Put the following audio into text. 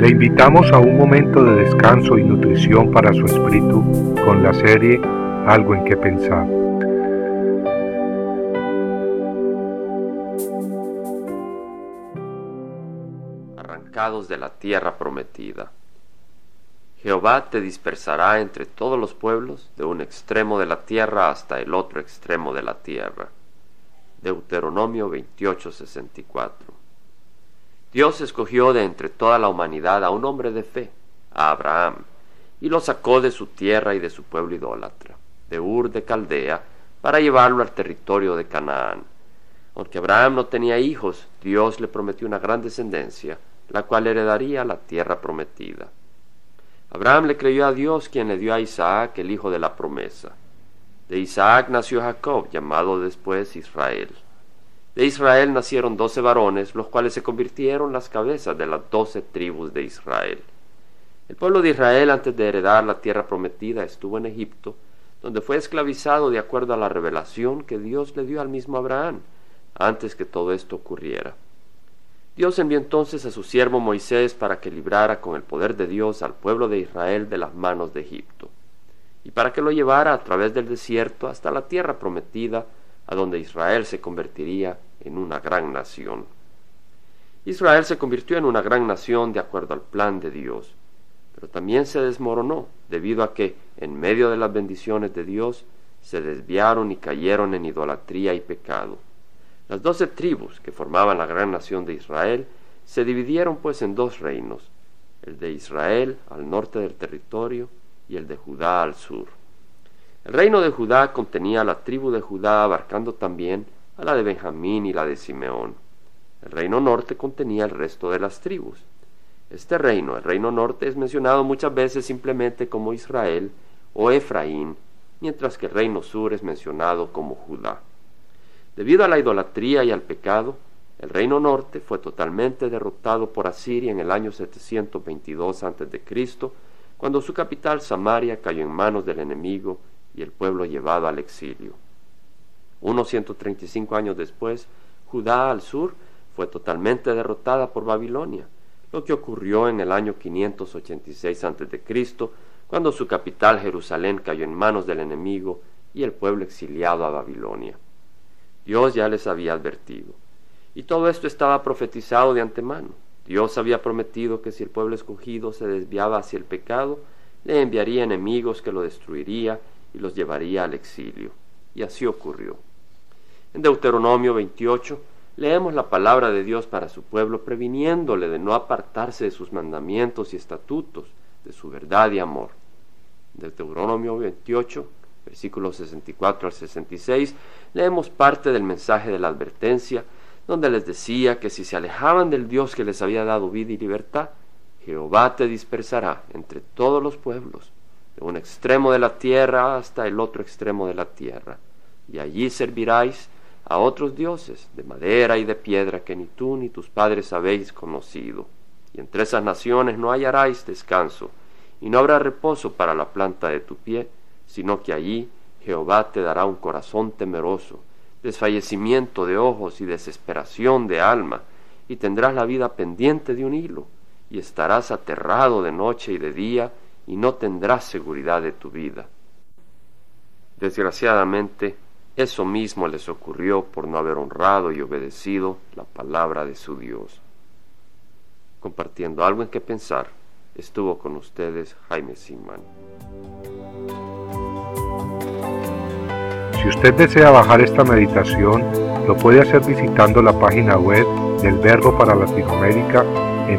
Le invitamos a un momento de descanso y nutrición para su espíritu con la serie Algo en que pensar. Arrancados de la tierra prometida. Jehová te dispersará entre todos los pueblos, de un extremo de la tierra hasta el otro extremo de la tierra. Deuteronomio 28:64. Dios escogió de entre toda la humanidad a un hombre de fe, a Abraham, y lo sacó de su tierra y de su pueblo idólatra, de Ur de Caldea, para llevarlo al territorio de Canaán. Aunque Abraham no tenía hijos, Dios le prometió una gran descendencia, la cual heredaría la tierra prometida. Abraham le creyó a Dios quien le dio a Isaac el hijo de la promesa. De Isaac nació Jacob, llamado después Israel. De Israel nacieron doce varones, los cuales se convirtieron las cabezas de las doce tribus de Israel. El pueblo de Israel, antes de heredar la tierra prometida, estuvo en Egipto, donde fue esclavizado de acuerdo a la revelación que Dios le dio al mismo Abraham, antes que todo esto ocurriera. Dios envió entonces a su siervo Moisés para que librara con el poder de Dios al pueblo de Israel de las manos de Egipto, y para que lo llevara a través del desierto hasta la tierra prometida, a donde Israel se convertiría en una gran nación. Israel se convirtió en una gran nación de acuerdo al plan de Dios, pero también se desmoronó debido a que, en medio de las bendiciones de Dios, se desviaron y cayeron en idolatría y pecado. Las doce tribus que formaban la gran nación de Israel se dividieron pues en dos reinos, el de Israel al norte del territorio y el de Judá al sur. El reino de Judá contenía la tribu de Judá abarcando también a la de Benjamín y la de Simeón. El reino norte contenía el resto de las tribus. Este reino, el reino norte, es mencionado muchas veces simplemente como Israel o Efraín, mientras que el reino sur es mencionado como Judá. Debido a la idolatría y al pecado, el reino norte fue totalmente derrotado por Asiria en el año 722 a.C., cuando su capital Samaria cayó en manos del enemigo y el pueblo llevado al exilio. Unos 135 años después, Judá al sur fue totalmente derrotada por Babilonia, lo que ocurrió en el año 586 a.C., cuando su capital Jerusalén cayó en manos del enemigo y el pueblo exiliado a Babilonia. Dios ya les había advertido. Y todo esto estaba profetizado de antemano. Dios había prometido que si el pueblo escogido se desviaba hacia el pecado, le enviaría enemigos que lo destruiría y los llevaría al exilio. Y así ocurrió. En Deuteronomio 28 leemos la palabra de Dios para su pueblo, previniéndole de no apartarse de sus mandamientos y estatutos, de su verdad y amor. Deuteronomio 28 versículos 64 al 66, leemos parte del mensaje de la advertencia, donde les decía que si se alejaban del Dios que les había dado vida y libertad, Jehová te dispersará entre todos los pueblos, de un extremo de la tierra hasta el otro extremo de la tierra, y allí serviráis a otros dioses de madera y de piedra que ni tú ni tus padres habéis conocido. Y entre esas naciones no hallaréis descanso, y no habrá reposo para la planta de tu pie, sino que allí Jehová te dará un corazón temeroso, desfallecimiento de ojos y desesperación de alma, y tendrás la vida pendiente de un hilo, y estarás aterrado de noche y de día, y no tendrás seguridad de tu vida. Desgraciadamente, eso mismo les ocurrió por no haber honrado y obedecido la palabra de su Dios. Compartiendo algo en que pensar, estuvo con ustedes Jaime Simán. Si usted desea bajar esta meditación, lo puede hacer visitando la página web del Verbo para Latinoamérica en